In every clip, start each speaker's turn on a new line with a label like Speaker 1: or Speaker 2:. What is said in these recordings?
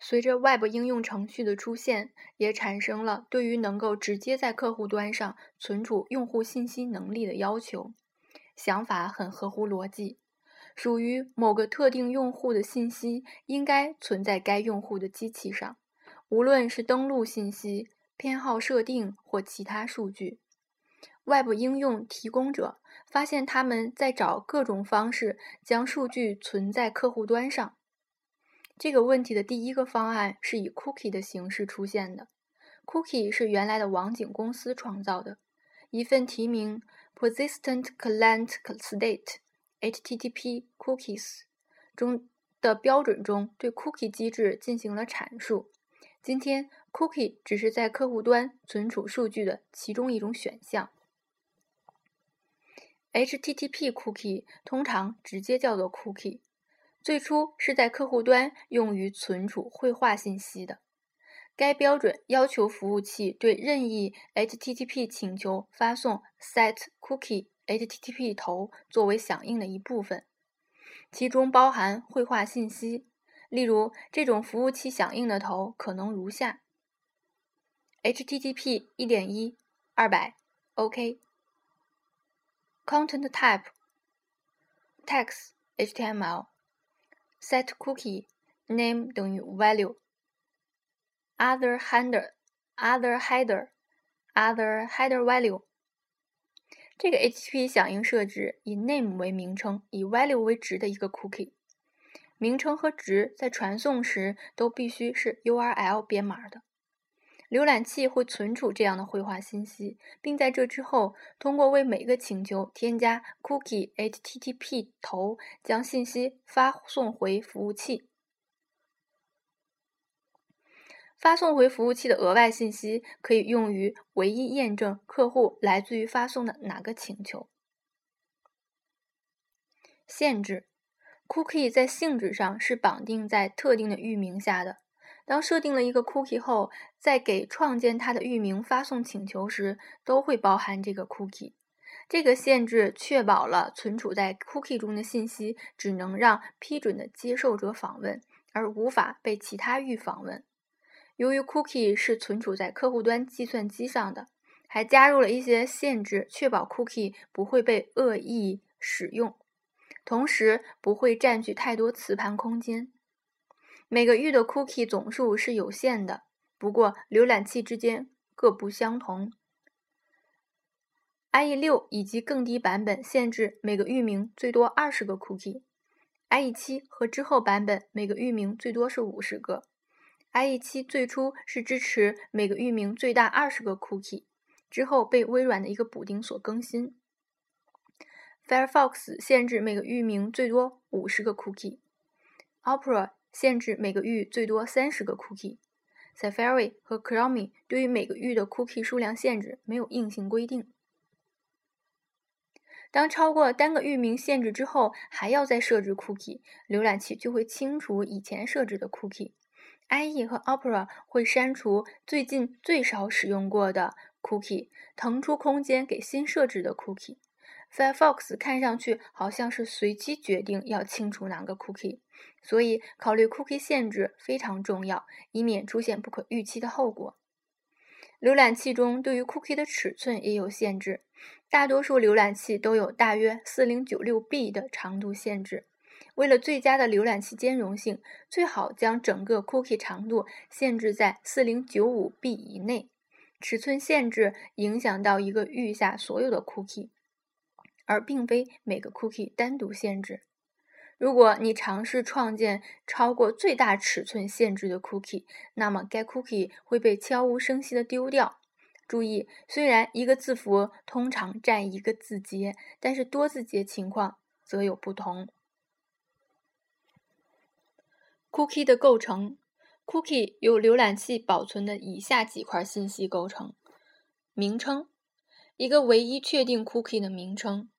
Speaker 1: 随着 Web 应用程序的出现，也产生了对于能够直接在客户端上存储用户信息能力的要求。想法很合乎逻辑，属于某个特定用户的信息应该存在该用户的机器上，无论是登录信息、偏好设定或其他数据。Web 应用提供者发现他们在找各种方式将数据存在客户端上。这个问题的第一个方案是以 cookie 的形式出现的。cookie 是原来的网景公司创造的，一份题名 Persistent Client State（HTTP Cookies） 中的标准中对 cookie 机制进行了阐述。今天，cookie 只是在客户端存储数据的其中一种选项。HTTP cookie 通常直接叫做 cookie。最初是在客户端用于存储绘画信息的。该标准要求服务器对任意 HTTP 请求发送 setCookie HTTP 头作为响应的一部分，其中包含绘画信息。例如，这种服务器响应的头可能如下：HTTP 1.1 200 OK Content Type Text HTML set cookie name 等于 value other header other header other header value 这个 HTTP 响应设置以 name 为名称，以 value 为值的一个 cookie。名称和值在传送时都必须是 URL 编码的。浏览器会存储这样的绘画信息，并在这之后通过为每个请求添加 cookie HTTP 头，将信息发送回服务器。发送回服务器的额外信息可以用于唯一验证客户来自于发送的哪个请求。限制 cookie 在性质上是绑定在特定的域名下的。当设定了一个 cookie 后，在给创建它的域名发送请求时，都会包含这个 cookie。这个限制确保了存储在 cookie 中的信息只能让批准的接受者访问，而无法被其他域访问。由于 cookie 是存储在客户端计算机上的，还加入了一些限制，确保 cookie 不会被恶意使用，同时不会占据太多磁盘空间。每个域的 cookie 总数是有限的，不过浏览器之间各不相同。IE 六以及更低版本限制每个域名最多二十个 cookie，IE 七和之后版本每个域名最多是五十个。IE 七最初是支持每个域名最大二十个 cookie，之后被微软的一个补丁所更新。Firefox 限制每个域名最多五十个 cookie，Opera。限制每个域最多三十个 cookie，Safari 和 Chrome 对于每个域的 cookie 数量限制没有硬性规定。当超过单个域名限制之后，还要再设置 cookie，浏览器就会清除以前设置的 cookie。IE 和 Opera 会删除最近最少使用过的 cookie，腾出空间给新设置的 cookie。Firefox 看上去好像是随机决定要清除哪个 cookie，所以考虑 cookie 限制非常重要，以免出现不可预期的后果。浏览器中对于 cookie 的尺寸也有限制，大多数浏览器都有大约 4096B 的长度限制。为了最佳的浏览器兼容性，最好将整个 cookie 长度限制在 4095B 以内。尺寸限制影响到一个域下所有的 cookie。而并非每个 cookie 单独限制。如果你尝试创建超过最大尺寸限制的 cookie，那么该 cookie 会被悄无声息地丢掉。注意，虽然一个字符通常占一个字节，但是多字节情况则有不同。cookie 的构成：cookie 由浏览器保存的以下几块信息构成：名称，一个唯一确定 cookie 的名称。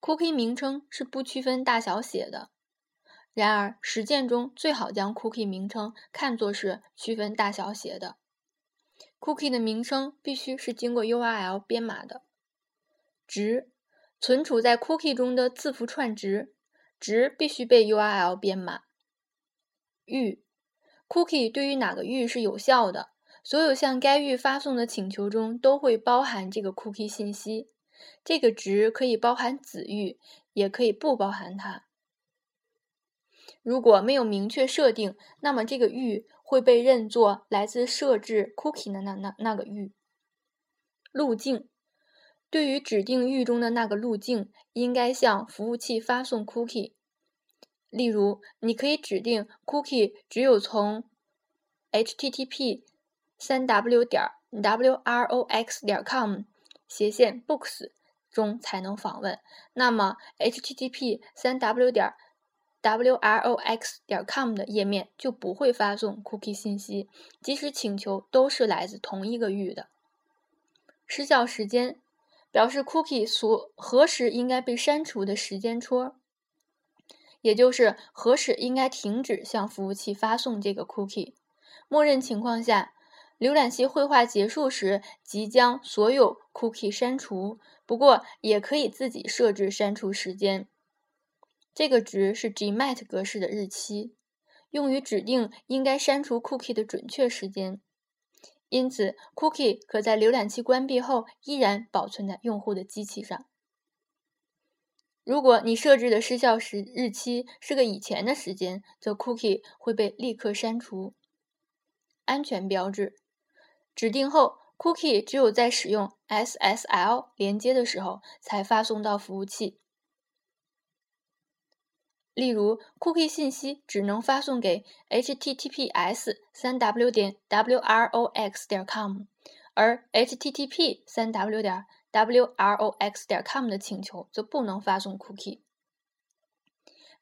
Speaker 1: Cookie 名称是不区分大小写的，然而实践中最好将 Cookie 名称看作是区分大小写的。Cookie 的名称必须是经过 URL 编码的。值，存储在 Cookie 中的字符串值，值必须被 URL 编码。域 cookie 对于哪个域是有效的，所有向该域发送的请求中都会包含这个 cookie 信息。这个值可以包含子域，也可以不包含它。如果没有明确设定，那么这个域会被认作来自设置 cookie 的那那那个域。路径对于指定域中的那个路径，应该向服务器发送 cookie。例如，你可以指定 cookie 只有从 http 三 w 点 wrox 点 com 斜线 books 中才能访问。那么，http 三 w 点 wrox 点 com 的页面就不会发送 cookie 信息，即使请求都是来自同一个域的。失效时间表示 cookie 所何时应该被删除的时间戳，也就是何时应该停止向服务器发送这个 cookie。默认情况下，浏览器绘画结束时即将所有 cookie 删除，不过也可以自己设置删除时间。这个值是 gmat 格式的日期，用于指定应该删除 cookie 的准确时间。因此，cookie 可在浏览器关闭后依然保存在用户的机器上。如果你设置的失效时日期是个以前的时间，则 cookie 会被立刻删除。安全标志指定后，cookie 只有在使用 SSL 连接的时候才发送到服务器。例如，cookie 信息只能发送给 https 三 w 点 wrox 点 com，而 http 三 w 点 wrox 点 com 的请求则不能发送 cookie。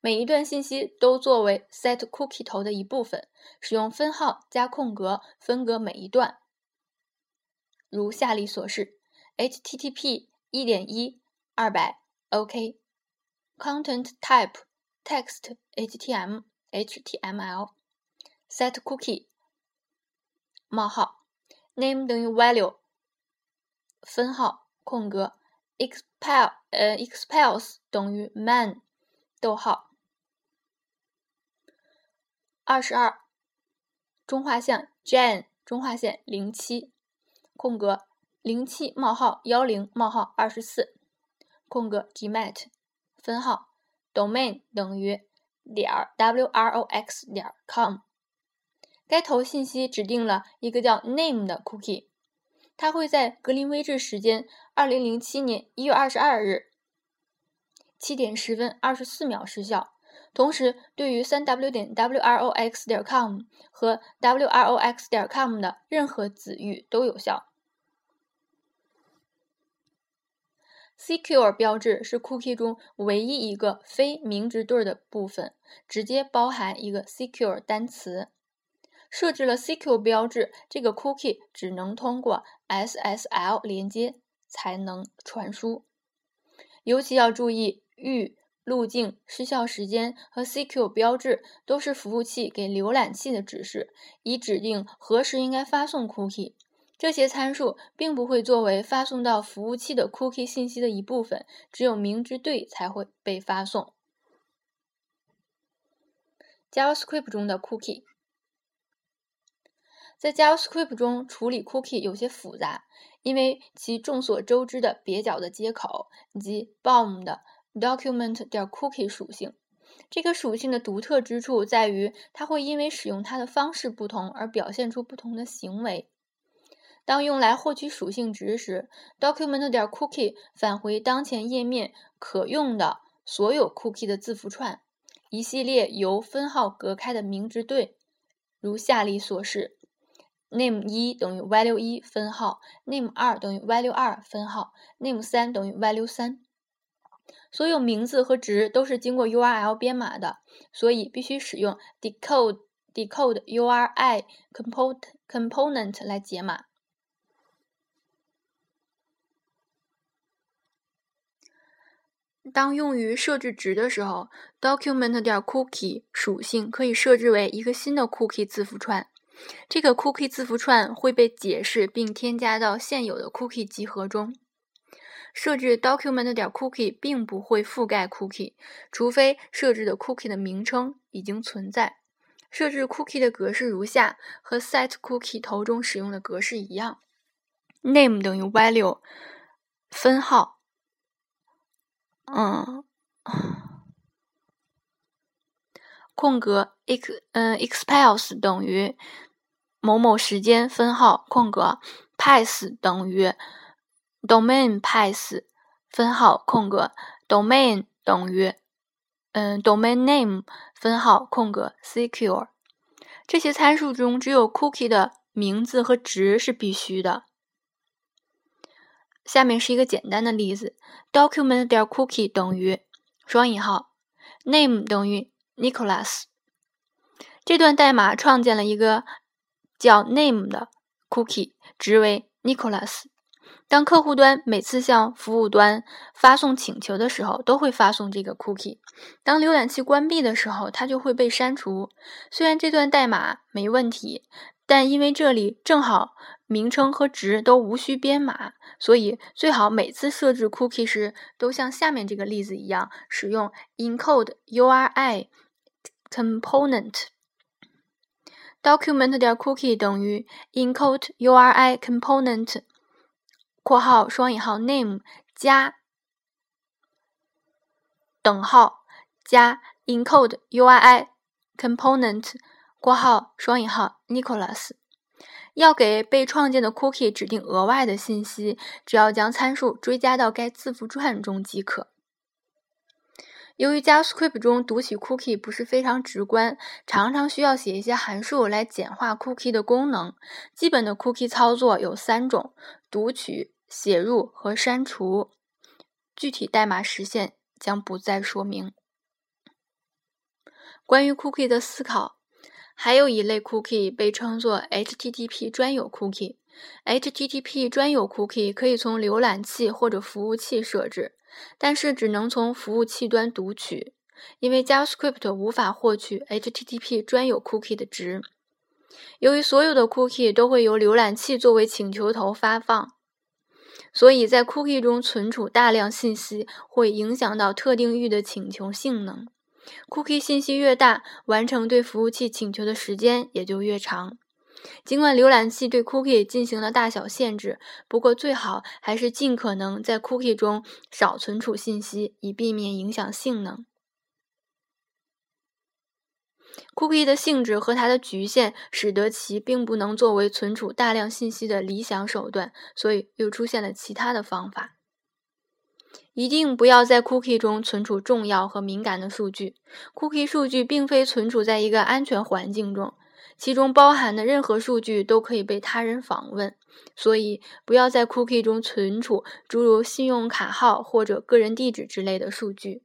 Speaker 1: 每一段信息都作为 set cookie 头的一部分，使用分号加空格分隔每一段，如下例所示：http 一点一二百 OK，content type。text htm html set cookie 冒号 name 等于 value 分号空格 expel 呃 expels 等于 man 逗号二十二中划线 Jan 中划线零七空格零七冒号幺零冒号二十四空格 gmat 分号。domain 等于点 wrox 点 com，该头信息指定了一个叫 name 的 cookie，它会在格林威治时间二零零七年一月二十二日七点十分二十四秒失效，同时对于三 w 点 wrox 点 com 和 wrox 点 com 的任何子域都有效。Secure 标志是 cookie 中唯一一个非明值对的部分，直接包含一个 secure 单词。设置了 Secure 标志，这个 cookie 只能通过 SSL 连接才能传输。尤其要注意，域、路径、失效时间和 Secure 标志都是服务器给浏览器的指示，以指定何时应该发送 cookie。这些参数并不会作为发送到服务器的 cookie 信息的一部分，只有明知对才会被发送。JavaScript 中的 cookie，在 JavaScript 中处理 cookie 有些复杂，因为其众所周知的蹩脚的接口以及 BOM 的 document 点 cookie 属性。这个属性的独特之处在于，它会因为使用它的方式不同而表现出不同的行为。当用来获取属性值时，document 点 cookie 返回当前页面可用的所有 cookie 的字符串，一系列由分号隔开的名值对，如下例所示：name 一等于 value 一分号，name 二等于 value 二分号，name 三等于 value 三。所有名字和值都是经过 URL 编码的，所以必须使用 decode decode URI component component 来解码。当用于设置值的时候，document 点 cookie 属性可以设置为一个新的 cookie 字符串。这个 cookie 字符串会被解释并添加到现有的 cookie 集合中。设置 document 点 cookie 并不会覆盖 cookie，除非设置的 cookie 的名称已经存在。设置 cookie 的格式如下，和 set cookie 头中使用的格式一样：name 等于 value 分号，嗯，空格 ex 嗯 expels 等于某某时间分号空格 pass 等于 domain pass 分号空格 domain 等于嗯，domain name 分号空格 secure，这些参数中只有 cookie 的名字和值是必须的。下面是一个简单的例子：document 点 cookie 等于双引号 name 等于 Nicholas。这段代码创建了一个叫 name 的 cookie，值为 Nicholas。当客户端每次向服务端发送请求的时候，都会发送这个 cookie。当浏览器关闭的时候，它就会被删除。虽然这段代码没问题，但因为这里正好名称和值都无需编码，所以最好每次设置 cookie 时都像下面这个例子一样，使用 encode URI component document 点 cookie 等于 encode URI component。括号双引号 name 加等号加 encode URI component 括号双引号 Nicholas 要给被创建的 cookie 指定额外的信息，只要将参数追加到该字符串中即可。由于 JavaScript 中读取 cookie 不是非常直观，常常需要写一些函数来简化 cookie 的功能。基本的 cookie 操作有三种：读取。写入和删除，具体代码实现将不再说明。关于 cookie 的思考，还有一类 cookie 被称作 HTTP 专有 cookie。HTTP 专有 cookie 可以从浏览器或者服务器设置，但是只能从服务器端读取，因为 JavaScript 无法获取 HTTP 专有 cookie 的值。由于所有的 cookie 都会由浏览器作为请求头发放。所以在 cookie 中存储大量信息会影响到特定域的请求性能。Cookie 信息越大，完成对服务器请求的时间也就越长。尽管浏览器对 cookie 进行了大小限制，不过最好还是尽可能在 cookie 中少存储信息，以避免影响性能。Cookie 的性质和它的局限，使得其并不能作为存储大量信息的理想手段，所以又出现了其他的方法。一定不要在 Cookie 中存储重要和敏感的数据。Cookie 数据并非存储在一个安全环境中，其中包含的任何数据都可以被他人访问，所以不要在 Cookie 中存储诸如信用卡号或者个人地址之类的数据。